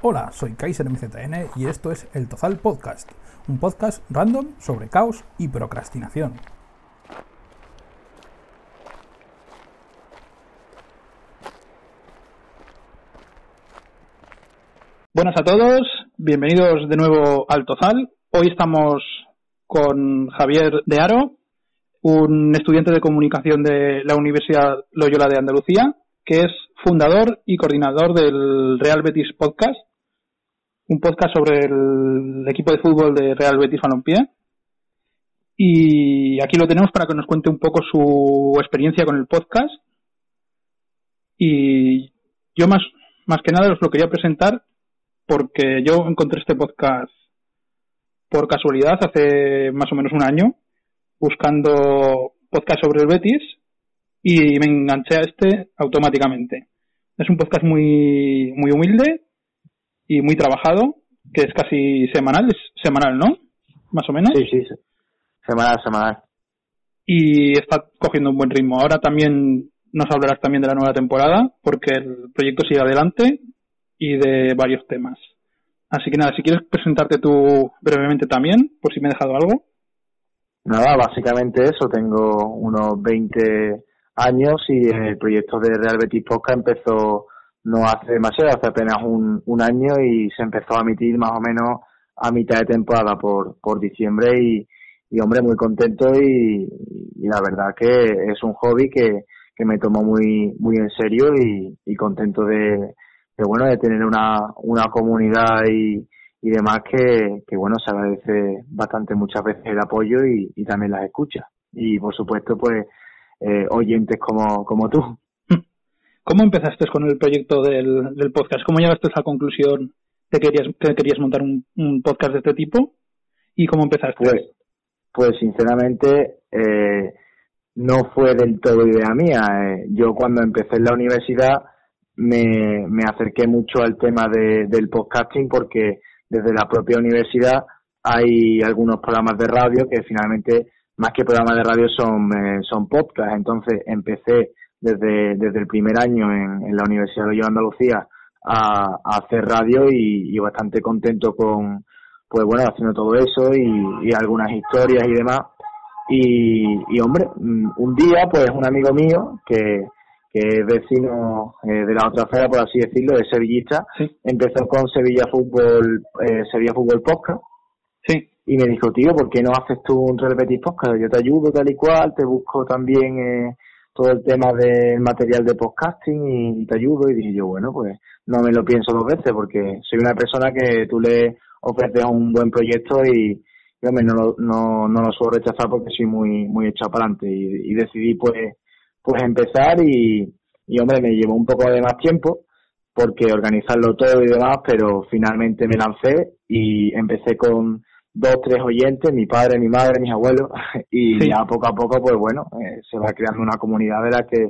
Hola, soy Kaiser MZN y esto es El Tozal Podcast, un podcast random sobre caos y procrastinación. Buenas a todos, bienvenidos de nuevo al Tozal. Hoy estamos con Javier de Aro, un estudiante de comunicación de la Universidad Loyola de Andalucía, que es fundador y coordinador del Real Betis Podcast, un podcast sobre el equipo de fútbol de Real Betis Balompié. Y aquí lo tenemos para que nos cuente un poco su experiencia con el podcast. Y yo más, más que nada os lo quería presentar porque yo encontré este podcast por casualidad hace más o menos un año buscando podcast sobre el Betis y me enganché a este automáticamente. Es un podcast muy, muy humilde y muy trabajado, que es casi semanal, es semanal, ¿no? Más o menos. Sí, sí, semanal, semanal. Y está cogiendo un buen ritmo. Ahora también nos hablarás también de la nueva temporada, porque el proyecto sigue adelante y de varios temas. Así que nada, si quieres presentarte tú brevemente también, por si me he dejado algo. Nada, básicamente eso, tengo unos 20 años y el proyecto de Real Betis Podcast empezó no hace demasiado, hace apenas un, un año y se empezó a emitir más o menos a mitad de temporada por, por diciembre y, y hombre, muy contento y, y, la verdad que es un hobby que, que me tomo muy, muy en serio y, y contento de, de, bueno, de tener una, una comunidad y, y demás que, que bueno, se agradece bastante muchas veces el apoyo y, y también las escuchas. Y por supuesto, pues, eh, oyentes como, como tú. ¿Cómo empezaste con el proyecto del, podcast? ¿Cómo llegaste a esa conclusión de que querías, que querías montar un, un podcast de este tipo? ¿Y cómo empezaste? Pues, pues sinceramente, eh, no fue del todo idea mía. Eh, yo cuando empecé en la universidad me, me acerqué mucho al tema de, del podcasting porque desde la propia universidad hay algunos programas de radio que finalmente más que programas de radio son, eh, son podcasts. Entonces empecé desde, desde el primer año en, en la Universidad de Andalucía a, a, hacer radio y, y, bastante contento con, pues bueno, haciendo todo eso y, y algunas historias y demás. Y, y, hombre, mm, un día, pues un amigo mío que, que es vecino eh, de la otra acera, por así decirlo, es sevillista, sí. empezó con Sevilla Fútbol, eh, Sevilla Fútbol Podcast. Sí. Y me dijo, tío, ¿por qué no haces tú un Real Betis Podcast? Yo te ayudo tal y cual, te busco también eh, todo el tema del material de podcasting y, te ayudo. Y dije yo, bueno, pues no me lo pienso dos veces porque soy una persona que tú le ofreces un buen proyecto y, y hombre, no, no, no lo suelo rechazar porque soy muy, muy echado para adelante. Y, y decidí, pues, pues empezar y, y hombre, me llevó un poco de más tiempo porque organizarlo todo y demás, pero finalmente me lancé y empecé con dos, tres oyentes, mi padre, mi madre, mis abuelos, y Sí. ya poco a poco, pues bueno, eh, se va creando una comunidad de la que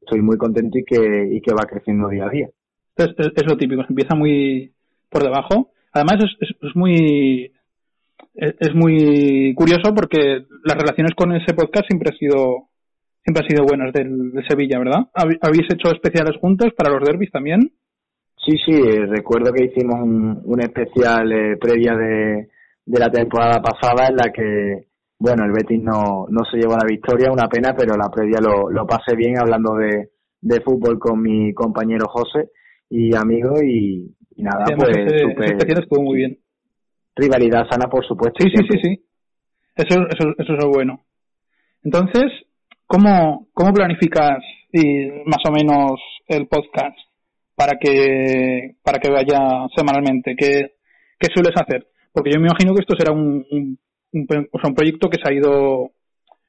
estoy muy contento y que, y que va creciendo día a día. Es, es, es lo típico, se empieza muy por debajo. Además es, es, muy es, muy curioso porque las relaciones con ese podcast siempre ha sido siempre han sido buenas del, de Sevilla, ¿verdad? ¿Hab- ¿Habéis hecho especiales juntos para los derbis también? Sí, sí, eh, recuerdo que hicimos un, un especial eh, previa de, de la temporada pasada en la que, bueno, el Betis no, no se llevó la victoria, una pena, pero la previa lo, lo pasé bien hablando de, de fútbol con mi compañero José y amigo y, y nada, Además, pues ese, super- ese especial estuvo muy bien. rivalidad sana, por supuesto. Sí, sí, sí, sí. Eso, eso, eso es lo bueno. Entonces, ¿cómo, cómo planificas y más o menos el podcast para que, para que vaya semanalmente? ¿Qué, qué sueles hacer? Porque yo me imagino que esto será un, un, un, o sea, un proyecto que se ha ido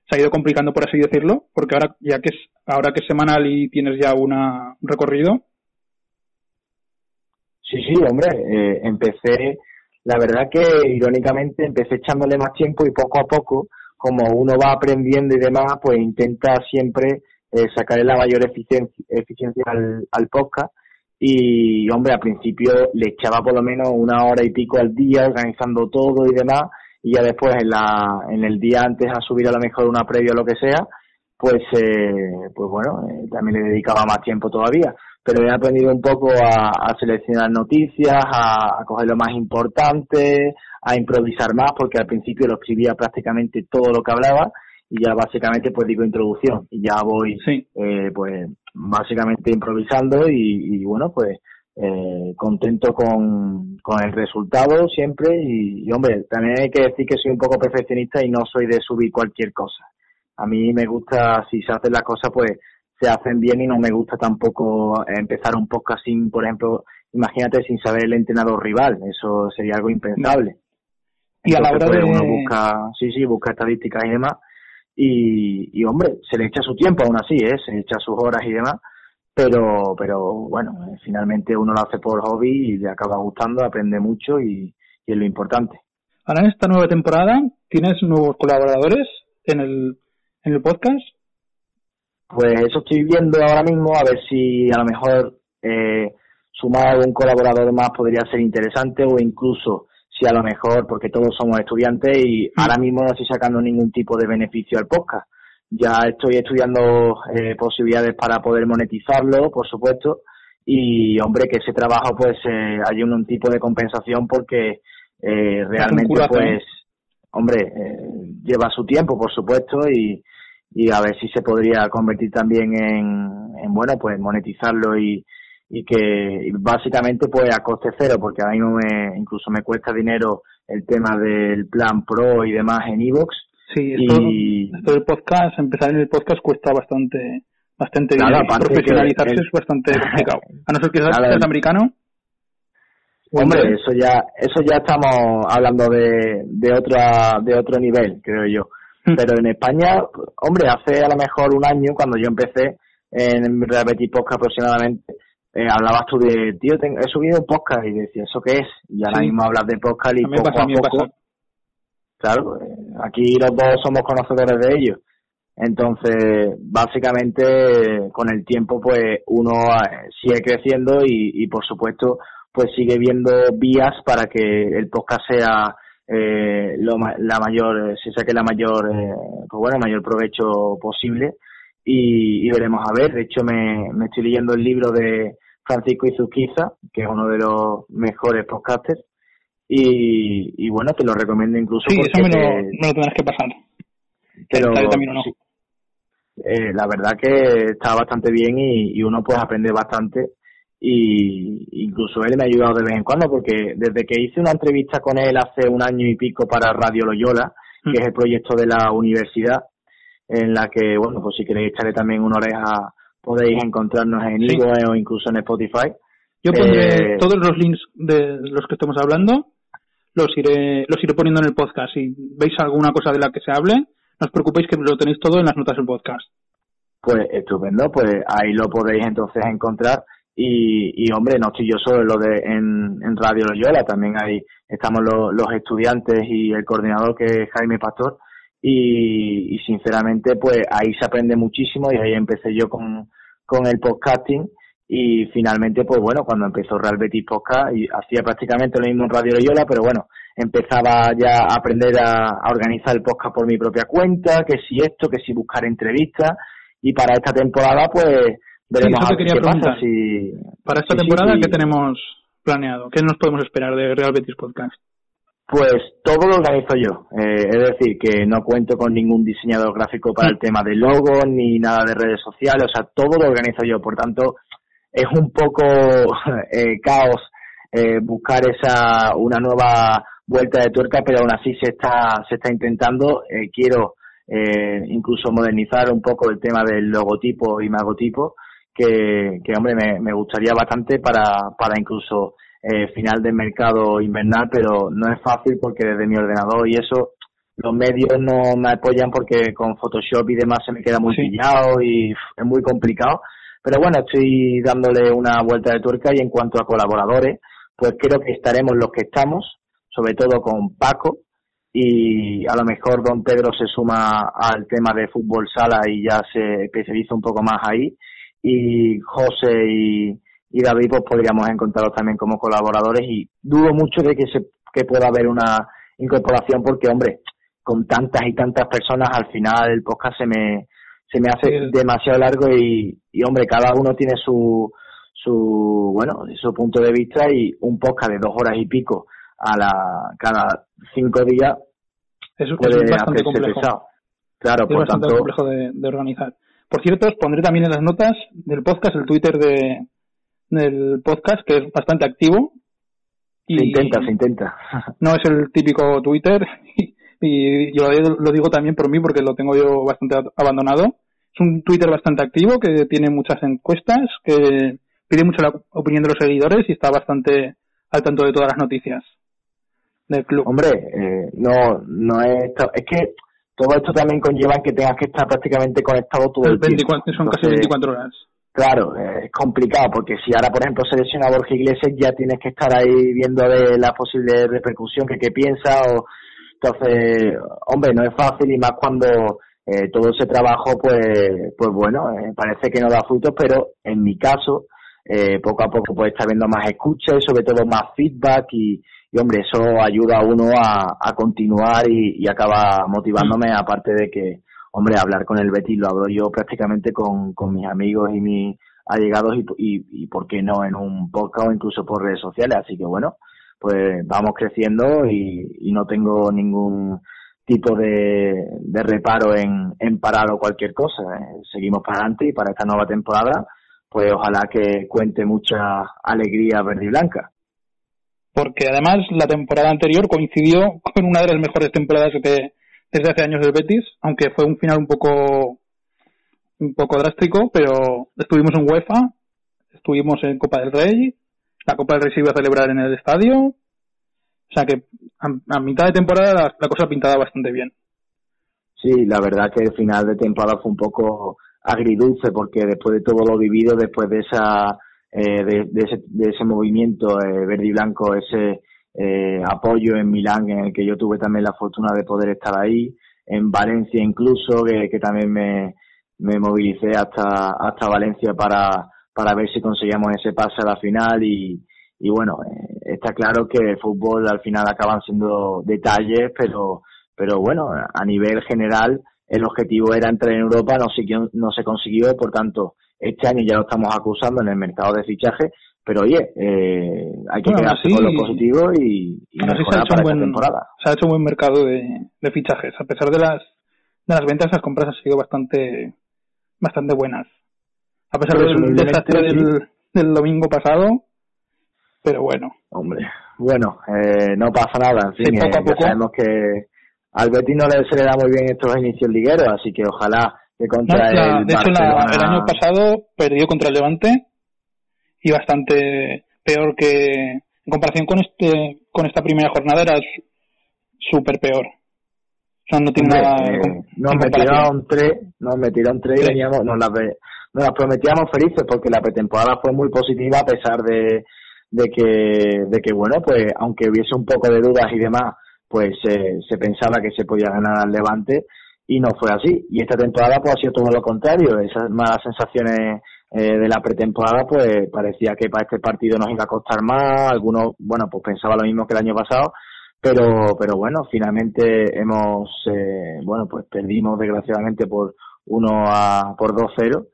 se ha ido complicando por así decirlo, porque ahora ya que es ahora que es semanal y tienes ya una, un recorrido, Sí, sí, hombre, eh, empecé, la verdad que irónicamente empecé echándole más tiempo y poco a poco, como uno va aprendiendo y demás, pues intenta siempre eh, sacarle la mayor eficiencia, eficiencia al, al podcast. Y, hombre, al principio le echaba por lo menos una hora y pico al día organizando todo y demás, y ya después en, la, en el día antes a subir a lo mejor una previa o lo que sea, pues, eh, pues bueno, eh, también le dedicaba más tiempo todavía. Pero he aprendido un poco a, seleccionar noticias, a, coger lo más importante, a improvisar más, porque al principio lo escribía prácticamente todo lo que hablaba y ya básicamente pues digo introducción y ya voy eh, pues básicamente improvisando y, bueno pues eh, contento con, con el resultado siempre y, hombre también hay que decir que soy un poco perfeccionista y no soy de subir cualquier cosa. A mí me gusta si se hacen las cosas pues se hacen bien y no me gusta tampoco empezar un podcast sin por ejemplo imagínate sin saber el entrenador rival. Eso sería algo impensable. Y a la hora pues, de uno busca sí sí busca estadísticas y demás y, hombre, se le echa su tiempo aún así, ¿eh? se echa sus horas y demás, pero, pero bueno, eh, finalmente uno lo hace por hobby y le acaba gustando, aprende mucho y, es lo importante. Ahora en esta nueva temporada, ¿tienes nuevos colaboradores en el, en el podcast? Pues eso estoy viendo ahora mismo, a ver si a lo mejor eh, sumar algún colaborador más podría ser interesante o incluso si a lo mejor, porque todos somos estudiantes y mm. ahora mismo no estoy sacando ningún tipo de beneficio al podcast. Ya estoy estudiando eh, posibilidades para poder monetizarlo, por supuesto, y hombre, que ese trabajo pues eh, hay un, tipo de compensación porque eh, realmente pues, hombre, eh, lleva su tiempo, por supuesto, y, y a ver si se podría convertir también en, en bueno, pues monetizarlo y, y que básicamente pues a coste cero porque a mí me, incluso me cuesta dinero el tema del plan pro y demás en iVoox. Sí esto, del podcast empezar en el podcast cuesta bastante bastante dinero. profesionalizarse es bastante complicado. A no ser que seas americano. Hombre eso ya eso ya estamos hablando de de otra de otro nivel creo yo. Hmm. pero en España hombre hace a lo mejor un año cuando yo empecé en Real Podcast aproximadamente eh, hablabas tú de, tío, he subido un podcast y decía, ¿eso qué es? Y ahora mismo hablas de podcast y poco a, poco. Claro, eh, aquí los dos somos conocedores de ellos. Entonces, básicamente, con el tiempo, pues uno eh, sigue creciendo y, y por supuesto, pues sigue viendo vías para que el podcast sea eh, lo, la mayor, se saque la mayor, pues bueno, mayor provecho posible y, veremos a ver. De hecho, me, me estoy leyendo el libro de Francisco Izuquiza, que es uno de los mejores podcasters. Y, y bueno, te lo recomiendo incluso. Sí, eso me lo, tendrás que pasar. Pero, también no. Eh, la verdad que está bastante bien y, y uno puede aprender bastante y incluso él me ha ayudado de vez en cuando porque desde que hice una entrevista con él hace un año y pico para Radio Loyola, que mm. es el proyecto de la universidad, en la que, bueno, pues si queréis echarle también una oreja, podéis encontrarnos en sí. o incluso en Spotify. Yo pondré eh, todos los links de los que estemos hablando, los iré, los iré poniendo en el podcast. Si veis alguna cosa de la que se hable, no os preocupéis que lo tenéis todo en las notas del podcast. Pues estupendo, pues ahí lo podéis entonces encontrar. Y, y hombre, no estoy yo solo en lo de en, en Radio Loyola, también ahí estamos los, los estudiantes y el coordinador que es Jaime Pastor y, sinceramente pues ahí se aprende muchísimo y ahí empecé yo con, con el podcasting y finalmente pues bueno cuando empezó Real Betis Podcast y hacía prácticamente lo mismo en Radio Loyola pero bueno empezaba ya a aprender a, organizar el podcast por mi propia cuenta que si esto que si buscar entrevistas y para esta temporada pues veremos qué pasa si para esta temporada qué tenemos planeado qué nos podemos esperar de Real Betis Podcast pues todo lo organizo yo. Eh, es decir, que no cuento con ningún diseñador gráfico para el tema de logo ni nada de redes sociales. O sea, todo lo organizo yo. Por tanto, es un poco eh, caos eh, buscar esa una nueva vuelta de tuerca, pero aún así se está se está intentando. Eh, quiero eh, incluso modernizar un poco el tema del logotipo y magotipo, que, que hombre, me, me gustaría bastante para, para incluso eh, final del mercado invernal, pero no es fácil porque desde mi ordenador y eso los medios no me apoyan porque con Photoshop y demás se me queda muy pillado y es muy complicado. Pero bueno, estoy dándole una vuelta de tuerca y en cuanto a colaboradores, pues creo que estaremos los que estamos, sobre todo con Paco y a lo mejor Don Pedro se suma al tema de fútbol sala y ya se especializa un poco más ahí y José y, y David pues podríamos encontrarlos también como colaboradores y dudo mucho de que se que pueda haber una incorporación porque hombre con tantas y tantas personas al final el podcast se me se me hace demasiado largo y, y, hombre, cada uno tiene su, su, bueno, su punto de vista y un podcast de dos horas y pico a la, cada cinco días es, puede es bastante complejo. Pesado. Claro, es bastante complejo de, de, organizar. Por cierto, os pondré también en las notas del podcast el Twitter de, del podcast, que es bastante activo. Y se intenta, se intenta. No es el típico Twitter, y yo lo digo también por mí porque lo tengo yo bastante abandonado. Es un Twitter bastante activo que tiene muchas encuestas, que pide mucho la opinión de los seguidores y está bastante al tanto de todas las noticias del club. Hombre, eh, no, no es, es que todo esto también conlleva que tengas que estar prácticamente conectado todo el, tiempo. Son casi 24 horas. Claro, es complicado porque si ahora, por ejemplo, se lesiona Borja Iglesias, ya tienes que estar ahí viendo de la posible repercusión que qué piensa o entonces, hombre, no es fácil y más cuando eh, todo ese trabajo, pues, pues bueno, eh, parece que no da frutos, pero en mi caso, eh, poco a poco pues está viendo más escucha y sobre todo más feedback y, y hombre, eso ayuda a uno a, a continuar y, y acaba motivándome, mm. aparte de que, hombre, hablar con el Betis lo hablo yo prácticamente con, con mis amigos y mis allegados y, y, y, por qué no, en un podcast o incluso por redes sociales, así que bueno, pues vamos creciendo y, y no tengo ningún tipo de, de reparo en, en, parar o cualquier cosa. ¿eh? Seguimos para adelante y para esta nueva temporada, pues ojalá que cuente mucha alegría verde y blanca. Porque además la temporada anterior coincidió con una de las mejores temporadas de, desde hace años del Betis, aunque fue un final un poco un poco drástico, pero estuvimos en UEFA, estuvimos en Copa del Rey, la Copa del Rey se iba a celebrar en el estadio. O sea que a, mitad de temporada la, cosa pintaba bastante bien. Sí, la verdad que el final de temporada fue un poco agridulce porque después de todo lo vivido, después de esa eh, de, de, ese, de ese movimiento eh, verde y blanco, ese eh, apoyo en Milán en el que yo tuve también la fortuna de poder estar ahí, en Valencia incluso, que, también me, me movilicé hasta, hasta Valencia para, para ver si conseguíamos ese pase a la final y, y bueno, eh, está claro que el fútbol al final acaban siendo detalles, pero, pero bueno, a nivel general el objetivo era entrar en Europa, no, siguió, no se consiguió, por tanto, este año ya lo estamos acusando en el mercado de fichaje, pero oye, eh, hay que quedarse con lo positivo y, y mejorar para esta temporada. Se ha hecho un buen mercado de, de fichajes, a pesar de las, de las ventas, las compras han sido bastante, bastante buenas a pesar del desastre del, del, domingo pasado. Pero bueno. Hombre, bueno, eh, no pasa nada. En fin, eh, sabemos que al Betis no le, se le da muy bien estos inicios ligueros, así que ojalá que contra el De hecho, el año pasado perdió contra el Levante y bastante peor que en comparación con este con esta primera jornada era súper peor. O sea, no tiene nada. Eh, nos metieron tres, nos metieron tres y veníamos, nos las, nos las prometíamos felices porque la pretemporada fue muy positiva a pesar de, de que, de que bueno, pues aunque hubiese un poco de dudas y demás, pues se pensaba que se podía ganar al Levante y no fue así. Y esta temporada pues ha sido todo lo contrario. Esas malas sensaciones eh, de la pretemporada pues parecía que para este partido nos iba a costar más. Algunos, bueno, pues pensaba lo mismo que el año pasado. Pero, pero bueno, finalmente hemos, eh, bueno, pues perdimos desgraciadamente por 1 a, por 2-0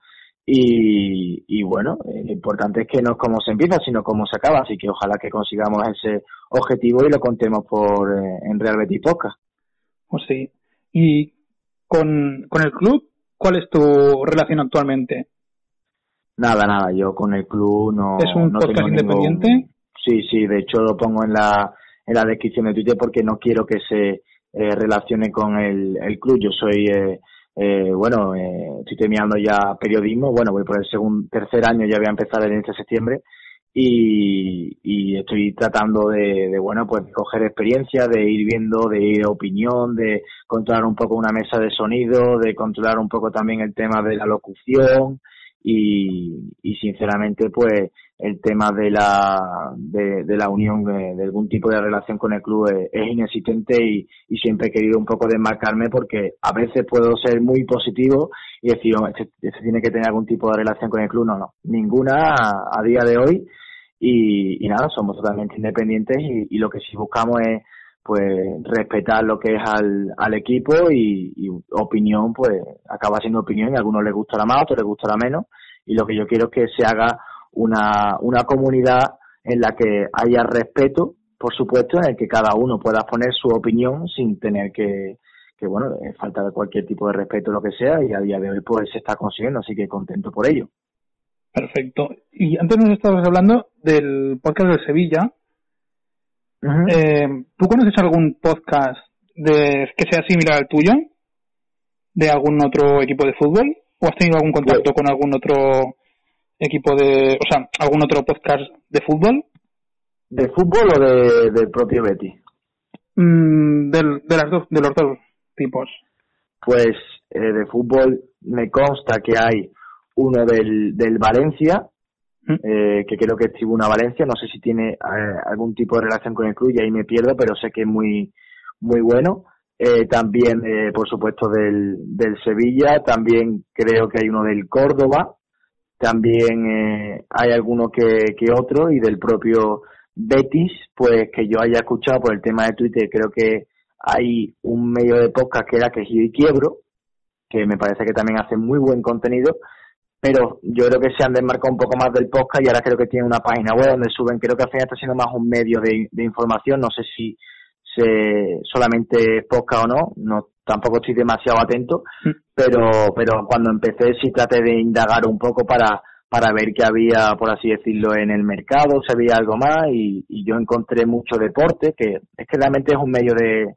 y, y bueno, eh, lo importante es que no es cómo se empieza, sino cómo se acaba. Así que ojalá que consigamos ese objetivo y lo contemos por eh, en Real Betis Podcast. Pues sí. ¿Y con, con el club, cuál es tu relación actualmente? Nada, nada, yo con el club no. ¿Es un no podcast independiente? Sí, sí, de hecho lo pongo en la, en la descripción de Twitter porque no quiero que se eh, relacione con el, el club. Yo soy. Eh, eh, bueno, eh, estoy terminando ya periodismo, bueno, voy por el segundo, tercer año, ya voy a empezar el este septiembre y, y estoy tratando de, de, bueno, pues coger experiencia, de ir viendo, de ir opinión, de controlar un poco una mesa de sonido, de controlar un poco también el tema de la locución y, y sinceramente pues el tema de la, de, la unión, de, de, algún tipo de relación con el club es, inexistente y, y, siempre he querido un poco desmarcarme porque a veces puedo ser muy positivo y decir, oh, este, este, tiene que tener algún tipo de relación con el club. No, no, ninguna a, a día de hoy y, y, nada, somos totalmente independientes y, y, lo que sí buscamos es pues respetar lo que es al, al equipo y, opinión, pues acaba siendo opinión y a algunos les gustará más, a otros les gustará menos. Y lo que yo quiero es que se haga una, una comunidad en la que haya respeto, por supuesto, en el que cada uno pueda poner su opinión sin tener que, que bueno, eh, falta de cualquier tipo de respeto, lo que sea, y a día de hoy pues se está consiguiendo, así que contento por ello. Perfecto. Y antes nos estabas hablando del podcast de Sevilla, eh, ¿Tú conoces algún podcast de que sea similar al tuyo? ¿De algún otro equipo de fútbol? ¿O has tenido algún contacto con algún otro equipo de, o sea, algún otro podcast de fútbol? ¿De fútbol o de, del propio Betty? Mm, del, de, las dos, de los dos tipos. Pues eh, de fútbol me consta que hay uno del, del Valencia, eh, que creo que es Tribuna Valencia, no sé si tiene eh, algún tipo de relación con el club y ahí me pierdo, pero sé que es muy, muy bueno. Eh, también, eh, por supuesto, del, del Sevilla, también creo que hay uno del Córdoba, también hay alguno que, que otro y del propio Betis, pues que yo haya escuchado por el tema de Twitter, creo que hay un medio de podcast que era que y Quiebro, que me parece que también hace muy buen contenido pero yo creo que se han desmarcado un poco más del podcast y ahora creo que tiene una página web donde suben, creo que al final está siendo más un medio de, información, no sé si se solamente podcast o no, no tampoco estoy demasiado atento, mm. pero pero cuando empecé sí traté de indagar un poco para para ver qué había, por así decirlo, en el mercado, si había algo más. Y, y yo encontré mucho deporte, que es que realmente es un medio de,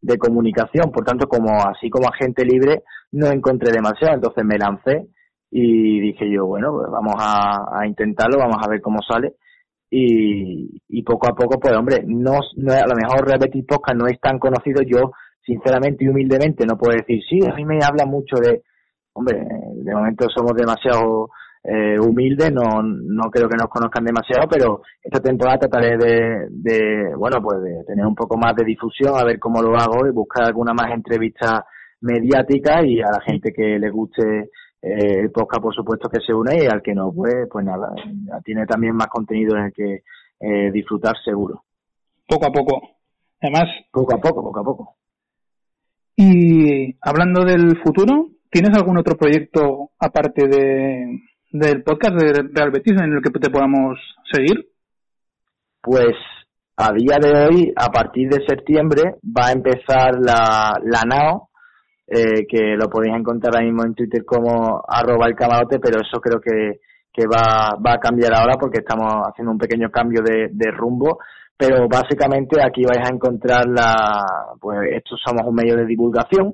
de comunicación, por tanto, como así como agente libre, no encontré demasiado, entonces me lancé y dije yo, bueno, pues vamos a, intentarlo, vamos a ver cómo sale. Y, y poco a poco, pues hombre, no, no a lo mejor Repetir Podcast no es tan conocido, yo sinceramente y humildemente no puedo decir, sí, a mí me habla mucho de, hombre, de momento somos demasiado eh, humildes, no, no creo que nos conozcan demasiado, pero esta temporada trataré de, de, bueno, pues de tener un poco más de difusión, a ver cómo lo hago y buscar alguna más entrevista mediática y a la gente que le guste eh, el podcast por supuesto que se une y al que no pues pues nada tiene también más contenido en el que eh, disfrutar seguro. Poco a poco. Además poco a poco poco a poco. y hablando del futuro tienes algún otro proyecto aparte de del podcast de Real Betis en el que te podamos seguir pues a día de hoy a partir de septiembre va a empezar la la NAO eh, que lo podéis encontrar ahora mismo en Twitter como arroba el camarote, pero eso creo que, que va, va a cambiar ahora porque estamos haciendo un pequeño cambio de, de rumbo, pero básicamente aquí vais a encontrar la, pues estos somos un medio de divulgación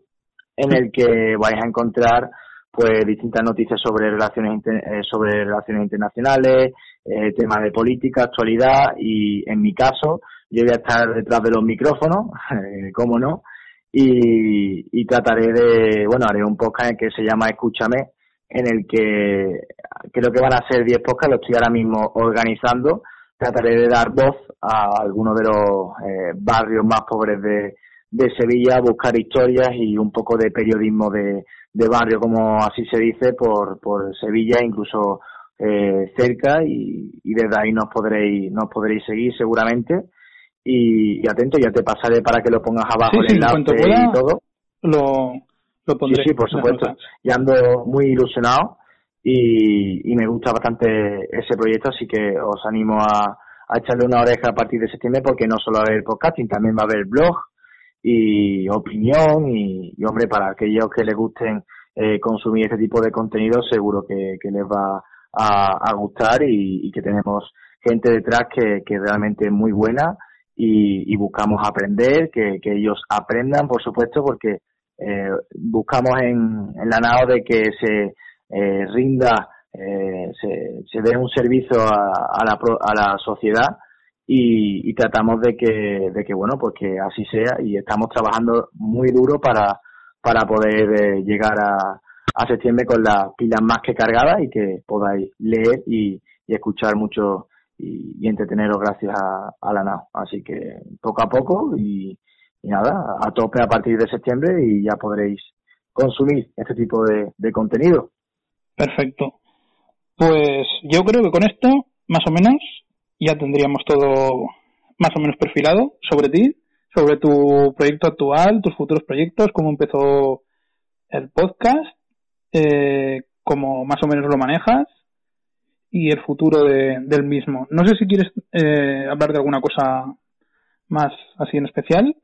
en el que vais a encontrar pues distintas noticias sobre relaciones eh, sobre relaciones internacionales, eh, temas de política, actualidad y en mi caso yo voy a estar detrás de los micrófonos, eh, cómo no, y, trataré de, bueno, haré un podcast que se llama Escúchame, en el que creo que van a ser 10 podcasts, lo estoy ahora mismo organizando. Trataré de dar voz a algunos de los eh, barrios más pobres de, de Sevilla, buscar historias y un poco de periodismo de, de barrio, como así se dice, por, por Sevilla, incluso eh, cerca, y, y desde ahí nos podréis, nos podréis seguir seguramente y, atento, ya te pasaré para que lo pongas abajo el enlace y todo. Lo, lo pondré. Sí, sí, por supuesto. Y ando muy ilusionado y, y me gusta bastante ese proyecto, así que os animo a, a echarle una oreja a partir de septiembre porque no solo va a haber podcasting, también va a haber blog y opinión y, hombre, para aquellos que les gusten eh, consumir este tipo de contenido seguro que, que les va a, a gustar y, y, que tenemos gente detrás que, que realmente es muy buena y, y buscamos aprender, que, que, ellos aprendan, por supuesto, porque eh, buscamos en, en, la NAO de que se eh, rinda, eh, se, se dé un servicio a, a, la, a la sociedad y, y, tratamos de que, de que, bueno, pues que así sea. Y estamos trabajando muy duro para, para poder eh, llegar a, a septiembre con las pilas más que cargadas y que podáis leer y, y escuchar mucho y, entreteneros gracias a, la NAO. Así que poco a poco y, nada, a tope a partir de septiembre y ya podréis consumir este tipo de, contenido. Perfecto. Pues yo creo que con esto, más o menos, ya tendríamos todo más o menos perfilado sobre ti, sobre tu proyecto actual, tus futuros proyectos, cómo empezó el podcast, eh, cómo más o menos lo manejas y el futuro de, del mismo. No sé si quieres eh, hablar de alguna cosa más así en especial.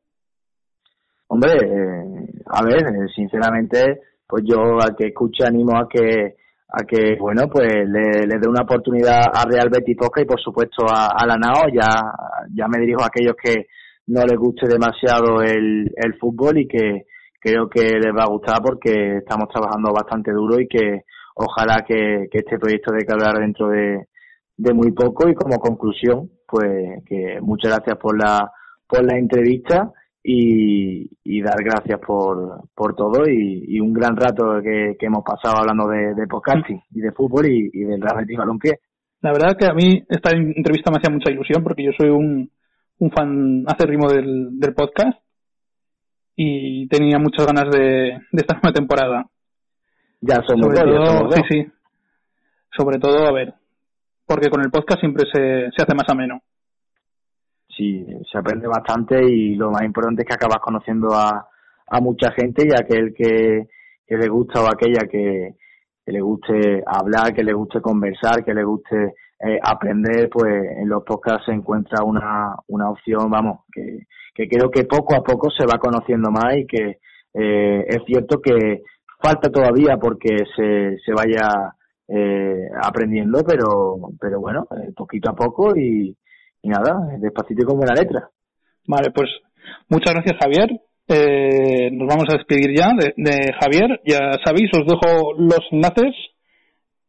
Hombre, eh, a ver, eh, sinceramente, pues yo al que escuche animo a que a que bueno pues le, le dé una oportunidad a Real Betis Posca y por supuesto a, a la NAO ya ya me dirijo a aquellos que no les guste demasiado el, el fútbol y que creo que les va a gustar porque estamos trabajando bastante duro y que ojalá que, este proyecto de que hablar dentro de, de muy poco y como conclusión pues que muchas gracias por la por la entrevista y, y dar gracias por, por todo y, un gran rato que, que hemos pasado hablando de, de podcasting y de fútbol y, y del Real Betis Balompié. La verdad que a mí esta entrevista me hacía mucha ilusión porque yo soy un, un fan acérrimo del, del podcast y tenía muchas ganas de, de esta nueva temporada. Ya somos Sobre dos, ya todo, dos. sí, sí. Sobre todo, a ver, porque con el podcast siempre se, se hace más ameno. sí, se aprende bastante y lo más importante es que acabas conociendo a, a mucha gente y aquel que, que le gusta o aquella que, que le guste hablar, que le guste conversar, que le guste eh, aprender, pues en los podcasts se encuentra una, una opción, vamos, que, que creo que poco a poco se va conociendo más y que eh, es cierto que falta todavía porque se, se vaya eh, aprendiendo, pero, pero bueno, eh, poquito a poco y, y nada, despacito con buena letra. Vale, pues muchas gracias Javier. Eh, nos vamos a despedir ya de, de Javier. Ya sabéis, os dejo los enlaces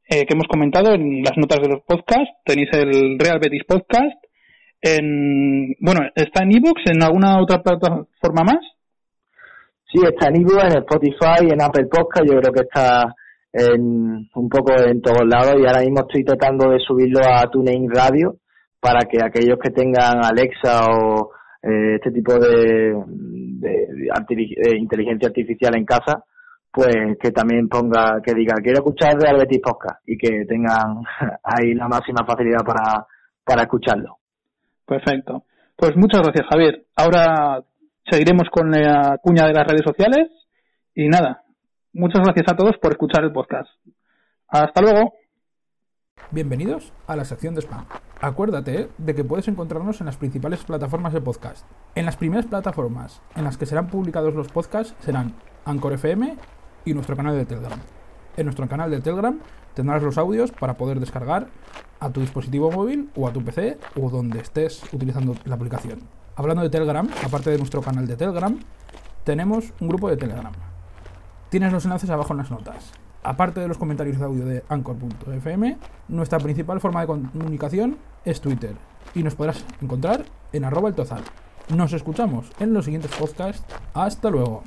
eh, que hemos comentado en las notas de los podcasts. Tenéis el Real Betis Podcast. En, bueno, está en ebooks, en alguna otra plataforma más. Sí, está en iVoox, en Spotify, en Apple Podcast, yo creo que está en, un poco en todos lados y ahora mismo estoy tratando de subirlo a TuneIn Radio para que aquellos que tengan Alexa o eh, este tipo de, de inteligencia artificial en casa, pues que también ponga, que diga, quiero escuchar Real Betis Podcast y que tengan ahí la máxima facilidad para, para escucharlo. Perfecto. Pues muchas gracias, Javier. Ahora seguiremos con la cuña de las redes sociales y nada. Muchas gracias a todos por escuchar el podcast. Hasta luego. Bienvenidos a la sección de spam. Acuérdate de que puedes encontrarnos en las principales plataformas de podcast. En las primeras plataformas en las que serán publicados los podcasts serán Anchor FM y nuestro canal de Telegram. En nuestro canal de Telegram tendrás los audios para poder descargar a tu dispositivo móvil o a tu PC o donde estés utilizando la aplicación. Hablando de Telegram, aparte de nuestro canal de Telegram, tenemos un grupo de Telegram. Tienes los enlaces abajo en las notas. Aparte de los comentarios de audio de anchor.fm, nuestra principal forma de comunicación es Twitter y nos podrás encontrar en arroba el tozal. Nos escuchamos en los siguientes podcasts. Hasta luego.